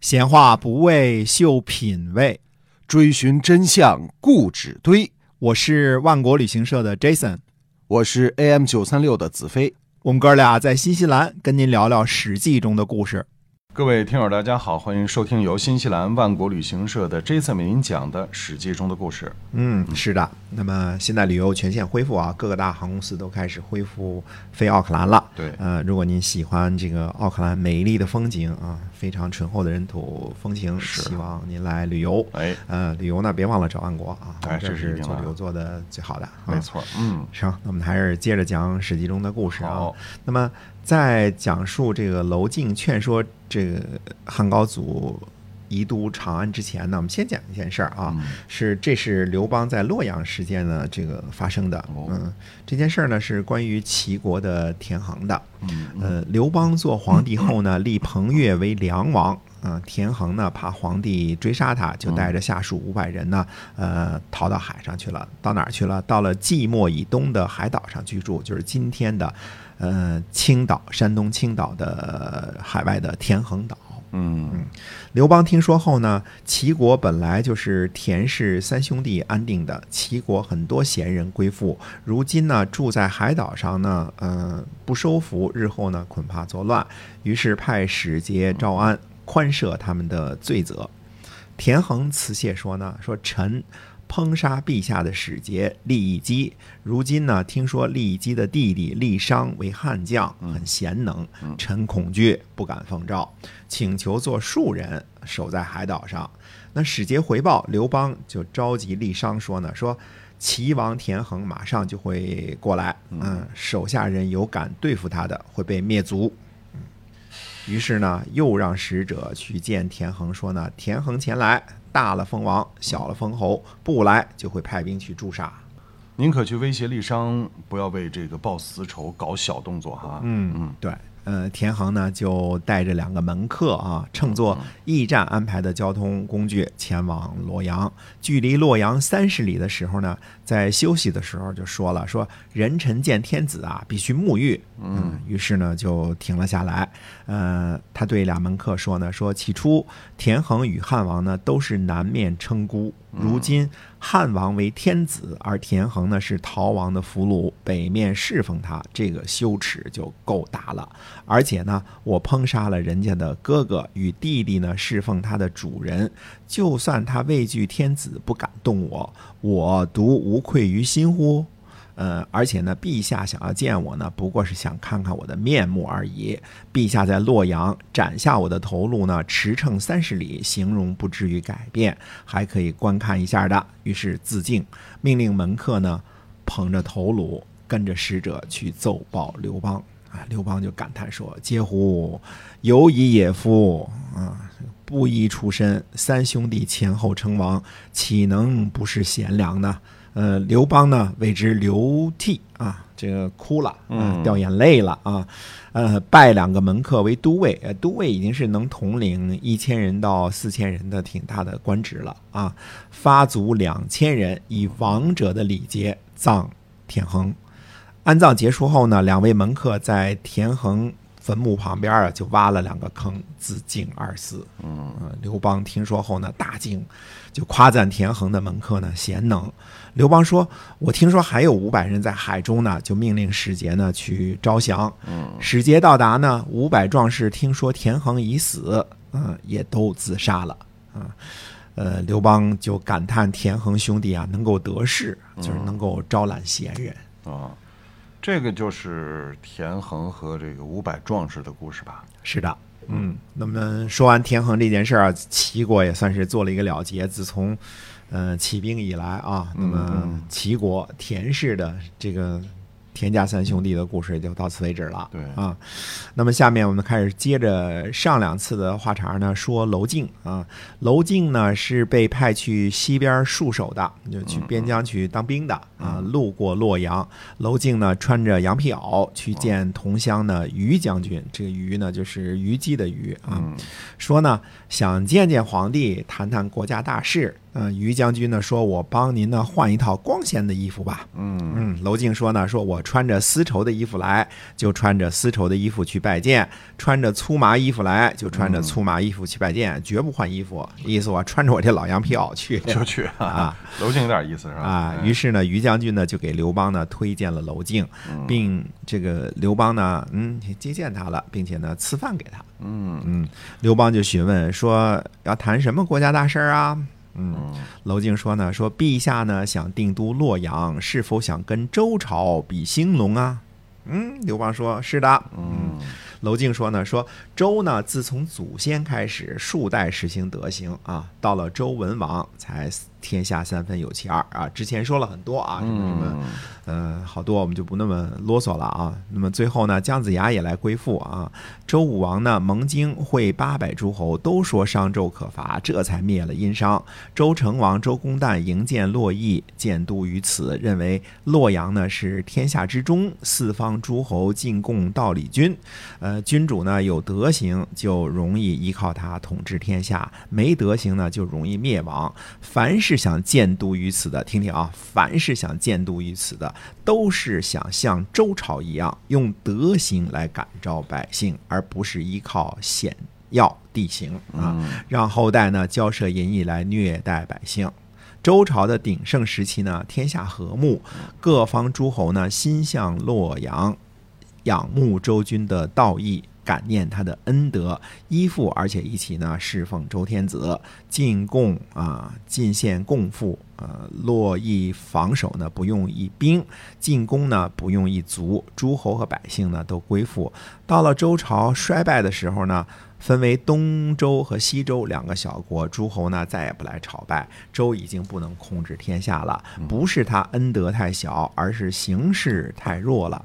闲话不为秀品味，追寻真相固执堆。我是万国旅行社的 Jason，我是 AM 九三六的子飞。我们哥俩在新西兰跟您聊聊《史记》中的故事。各位听友，大家好，欢迎收听由新西兰万国旅行社的 Jason 为您讲的《史记》中的故事。嗯，是的。那么现在旅游全线恢复啊，各个大航空公司都开始恢复飞奥克兰了。对，呃，如果您喜欢这个奥克兰美丽的风景啊，非常醇厚的人土风情，希望您来旅游。哎，呃，旅游呢，别忘了找万国啊，哎这是做旅游做的最好的。啊没错，嗯，行，那我们还是接着讲《史记》中的故事啊。那么，在讲述这个娄敬劝说这个汉高祖移都长安之前呢，我们先讲一件事儿啊，嗯是这是刘邦在洛阳时间呢这个发生的。哦嗯，这件事儿呢是关于齐国的田横的。嗯呃，刘邦做皇帝后呢，立彭越为梁王。啊、田横呢怕皇帝追杀他，就带着下属五百人呢，呃，逃到海上去了。到哪儿去了？到了寂寞以东的海岛上居住，就是今天的，呃，青岛，山东青岛的海外的田横岛。嗯刘邦听说后呢，齐国本来就是田氏三兄弟安定的，齐国很多贤人归附，如今呢住在海岛上呢，嗯，不收服，日后呢恐怕作乱，于是派使节招安，宽赦他们的罪责。田横辞谢说呢，说臣烹杀陛下的使节利益姬，如今呢听说利益姬的弟弟利商为汉将，很贤能，臣恐惧，不敢奉诏，请求做庶人，守在海岛上。那使节回报，刘邦就召集利商说呢，说齐王田横马上就会过来，嗯，手下人有敢对付他的，会被灭族。于是呢，又让使者去见田横，说呢，田横前来，大了封王，小了封侯，不来就会派兵去诛杀。您可去威胁丽商，不要为这个报私仇搞小动作哈。嗯嗯，对，呃，田横呢就带着两个门客啊，乘坐驿站安排的交通工具前往洛阳。距离洛阳三十里的时候呢，在休息的时候就说了，说人臣见天子啊，必须沐浴。嗯，于是呢就停了下来。呃，他对俩门客说呢，说起初田恒与汉王呢都是南面称孤，如今汉王为天子，而田横呢是逃亡的俘虏，北面侍奉他，这个羞耻就够大了。而且呢，我烹杀了人家的哥哥与弟弟呢，侍奉他的主人，就算他畏惧天子，不敢动我，我独无愧于心乎？呃，而且呢，陛下想要见我呢，不过是想看看我的面目而已。陛下在洛阳斩下我的头颅呢，驰骋三十里，形容不至于改变，还可以观看一下的。于是自尽，命令门客呢捧着头颅，跟着使者去奏报刘邦。啊，刘邦就感叹说：“嗟乎，有以也夫啊！布衣出身，三兄弟前后称王，岂能不是贤良呢？”呃，刘邦呢为之流涕啊，这个哭了，嗯掉眼泪了啊。呃，拜两个门客为都尉，呃，都尉已经是能统领一千人到四千人的挺大的官职了啊。发卒两千人，以王者的礼节葬田横。安葬结束后呢，两位门客在田横坟墓旁边啊，就挖了两个坑，自尽而死。嗯呃，刘邦听说后呢，大惊，就夸赞田横的门客呢贤能。刘邦说：“我听说还有五百人在海中呢，就命令使节呢去招降。嗯使节到达呢，五百壮士听说田横已死，嗯、也都自杀了。啊、呃，刘邦就感叹田横兄弟啊能够得势，就是能够招揽贤人。啊，这个就是田横和这个五百壮士的故事吧？是的，嗯，那么说完田横这件事儿啊，齐国也算是做了一个了结。自从呃起兵以来啊，那么嗯齐国田氏的这个田家三兄弟的故事也就到此为止了。对。啊，那么下面我们开始接着上两次的话茬呢，说娄敬。啊，娄敬呢是被派去西边戍守的，就去边疆去当兵的啊，路过洛阳，娄敬呢穿着羊皮袄去见同乡的于将军，这个于呢就是虞姬的虞啊，嗯。说呢想见见皇帝，谈谈国家大事。嗯，于将军呢说：“我帮您呢换一套光鲜的衣服吧。”嗯嗯，娄敬说呢：“说我穿着丝绸的衣服来，就穿着丝绸的衣服去拜见；穿着粗麻衣服来，就穿着粗麻衣服去拜见，绝不换衣服。意思我穿着我这老羊皮袄去。”就去啊，娄敬有点意思是吧？啊，哎于是呢，于将军呢就给刘邦呢推荐了娄敬，并这个刘邦呢，嗯，接见他了，并且呢赐饭给他。嗯嗯，刘邦就询问说要谈什么国家大事儿啊？嗯，娄敬说呢，说陛下呢想定都洛阳，是否想跟周朝比兴隆啊？嗯，刘邦说是的。嗯娄敬说呢，说周呢自从祖先开始数代实行德行啊，到了周文王才天下三分有其二啊。之前说了很多啊，什么什么。嗯呃，好多我们就不那么啰嗦了啊。那么最后呢，姜子牙也来归附啊。周武王呢，蒙经会八百诸侯，都说商纣可伐，这才灭了殷商。周成王周公旦营建洛邑，建都于此，认为洛阳呢是天下之中，四方诸侯进贡道理君。呃，君主呢有德行，就容易依靠他统治天下；没德行呢，就容易灭亡。凡是想建都于此的，听听啊，凡是想建都于此的，都是想像周朝一样，用德行来感召百姓，而不是依靠险要地形啊，让后代呢交涉淫逸来虐待百姓。周朝的鼎盛时期呢，天下和睦，各方诸侯呢心向洛阳，仰慕周君的道义，感念他的恩德，依附而且一起呢侍奉周天子，进贡啊，进献贡赋。呃，洛邑防守呢不用一兵，进攻呢不用一卒，诸侯和百姓呢都归附。到了周朝衰败的时候呢，分为东周和西周两个小国，诸侯呢再也不来朝拜，周已经不能控制天下了。不是他恩德太小，而是形势太弱了。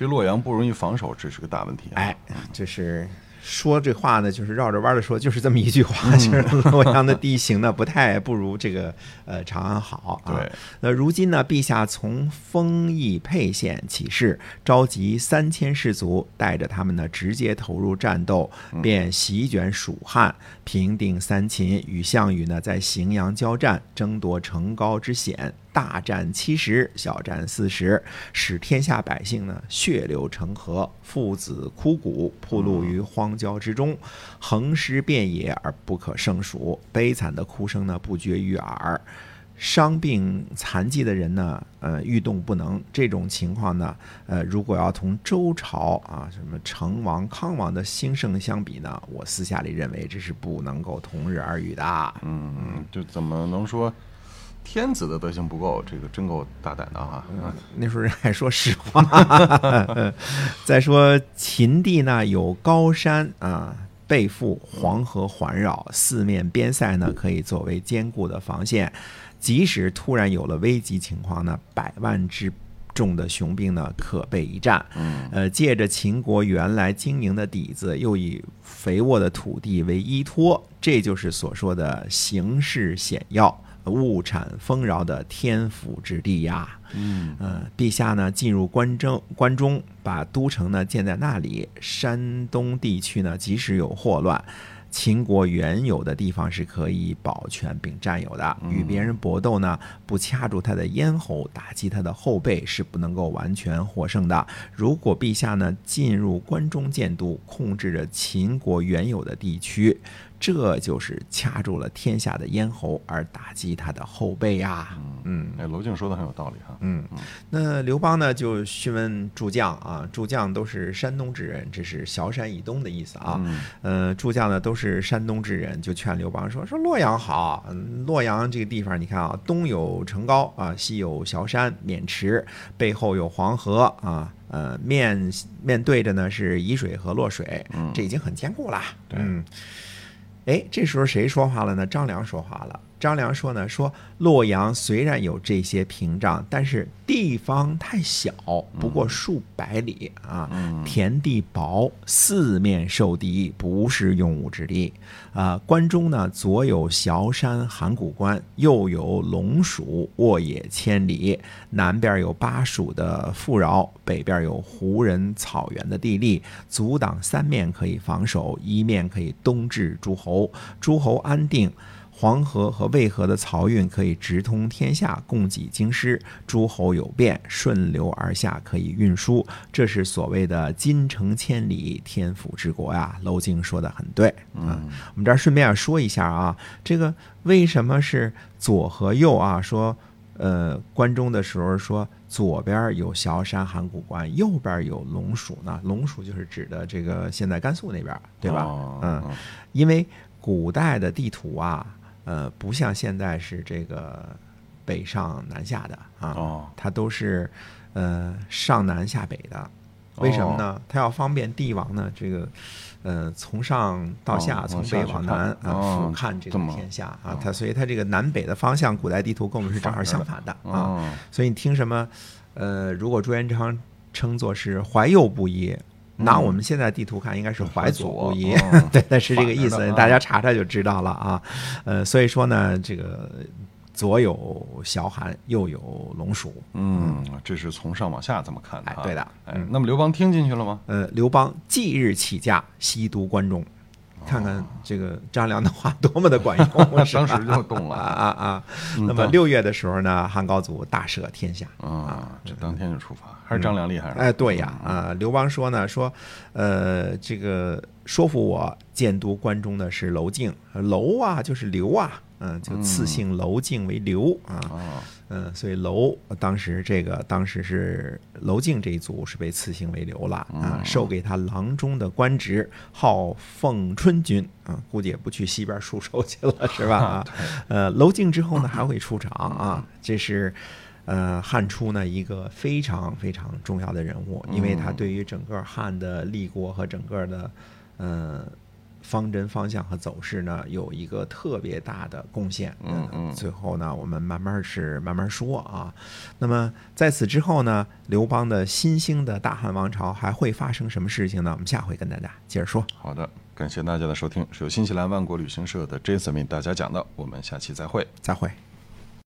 这洛阳不容易防守，这是个大问题啊。哎，这是说这话呢，就是绕着弯的说，就是这么一句话，就是洛阳的地形呢不太不如这个呃长安好啊。对，那如今呢，陛下从丰邑沛县起事，召集三千士卒，带着他们呢直接投入战斗，便席卷蜀汉，平定三秦，与项羽呢在荥阳交战，争夺城高之险。大战七十，小战四十，使天下百姓呢血流成河，父子枯骨，铺露于荒郊之中，横尸遍野而不可胜数，悲惨的哭声呢不绝于耳。伤病残疾的人呢，呃，欲动不能。这种情况呢，呃，如果要同周朝啊，什么成王、康王的兴盛相比呢，我私下里认为这是不能够同日而语的。嗯，就怎么能说天子的德行不够？这个真够大胆的哈。嗯那时候人还说实话。再说秦地呢，有高山啊。背负黄河环绕，四面边塞呢可以作为坚固的防线。即使突然有了危急情况呢，百万之众的雄兵呢可备一战。呃，借着秦国原来经营的底子，又以肥沃的土地为依托，这就是所说的形势险要、物产丰饶的天府之地呀。嗯呃，陛下呢进入关中，关中把都城呢建在那里。山东地区呢，即使有祸乱，秦国原有的地方是可以保全并占有的。与别人搏斗呢，不掐住他的咽喉，打击他的后背，是不能够完全获胜的。如果陛下呢进入关中建都，控制着秦国原有的地区，这就是掐住了天下的咽喉，而打击他的后背呀。嗯。哎，娄敬说的很有道理哈。嗯，那刘邦呢就询问诸将啊，诸将都是山东之人，这是萧山以东的意思啊。嗯呃，诸将呢都是山东之人，就劝刘邦说说洛阳好，嗯洛阳这个地方你看啊，东有城高啊，西有萧山、渑池，背后有黄河啊。呃，面面对着呢是沂水和洛水，嗯这已经很坚固了。嗯，哎，这时候谁说话了呢？张良说话了。张良说呢，说洛阳虽然有这些屏障，但是地方太小，不过数百里啊，嗯田地薄，四面受敌，不是用武之地。啊、关中呢，左有崤山函谷关，右有龙蜀沃野千里，南边有巴蜀的富饶，北边有胡人草原的地利，阻挡三面可以防守，一面可以东至诸侯，诸侯安定。黄河和渭河的漕运可以直通天下，供给京师，诸侯有变，顺流而下，可以运输，这是所谓的金城千里，天府之国呀。娄敬说的很对嗯。我们这儿顺便说一下啊，这个为什么是左和右啊？说呃，关中的时候说左边有崤山函谷关，右边有龙蜀呢。龙蜀就是指的这个现在甘肃那边，对吧？嗯，因为古代的地图啊。呃，不像现在是这个北上南下的啊，它都是呃上南下北的。为什么呢？它要方便帝王呢？这个呃从上到下，从北往南啊俯瞰这个天下啊。它所以它这个南北的方向，古代地图跟我们是正好相反的啊。所以你听什么呃，如果朱元璋称作是怀右布衣。拿我们现在地图看，应该是怀左不一，对，那是这个意思，大家查查就知道了啊。呃，所以说呢，这个左有小寒，右有龙鼠，嗯，这是从上往下这么看的，对的。哎，那么刘邦听进去了吗？呃，刘邦即日起驾西都关中。看看这个张良的话多么的管用，当时就动了啊啊！那么六月的时候呢，汉高祖大赦天下啊，这当天就出发，还是张良厉害？哎，对呀啊！刘邦说呢，说呃，这个说服我建都关中的是娄敬，娄啊就是刘啊。嗯，就赐姓娄敬为刘啊，嗯，所以娄当时这个当时是娄敬这一族是被赐姓为刘了啊，授给他郎中的官职，号奉春君啊，估计也不去西边戍守去了是吧？呃，娄敬之后呢还会出场啊，这是呃汉初呢一个非常非常重要的人物，因为他对于整个汉的立国和整个的呃。方针方向和走势呢，有一个特别大的贡献。嗯嗯。最后呢，我们慢慢是慢慢说啊。那么在此之后呢，刘邦的新兴的大汉王朝还会发生什么事情呢？我们下回跟大家接着说。好的，感谢大家的收听，是由新西兰万国旅行社的 Jason 为大家讲的。我们下期再会，再会。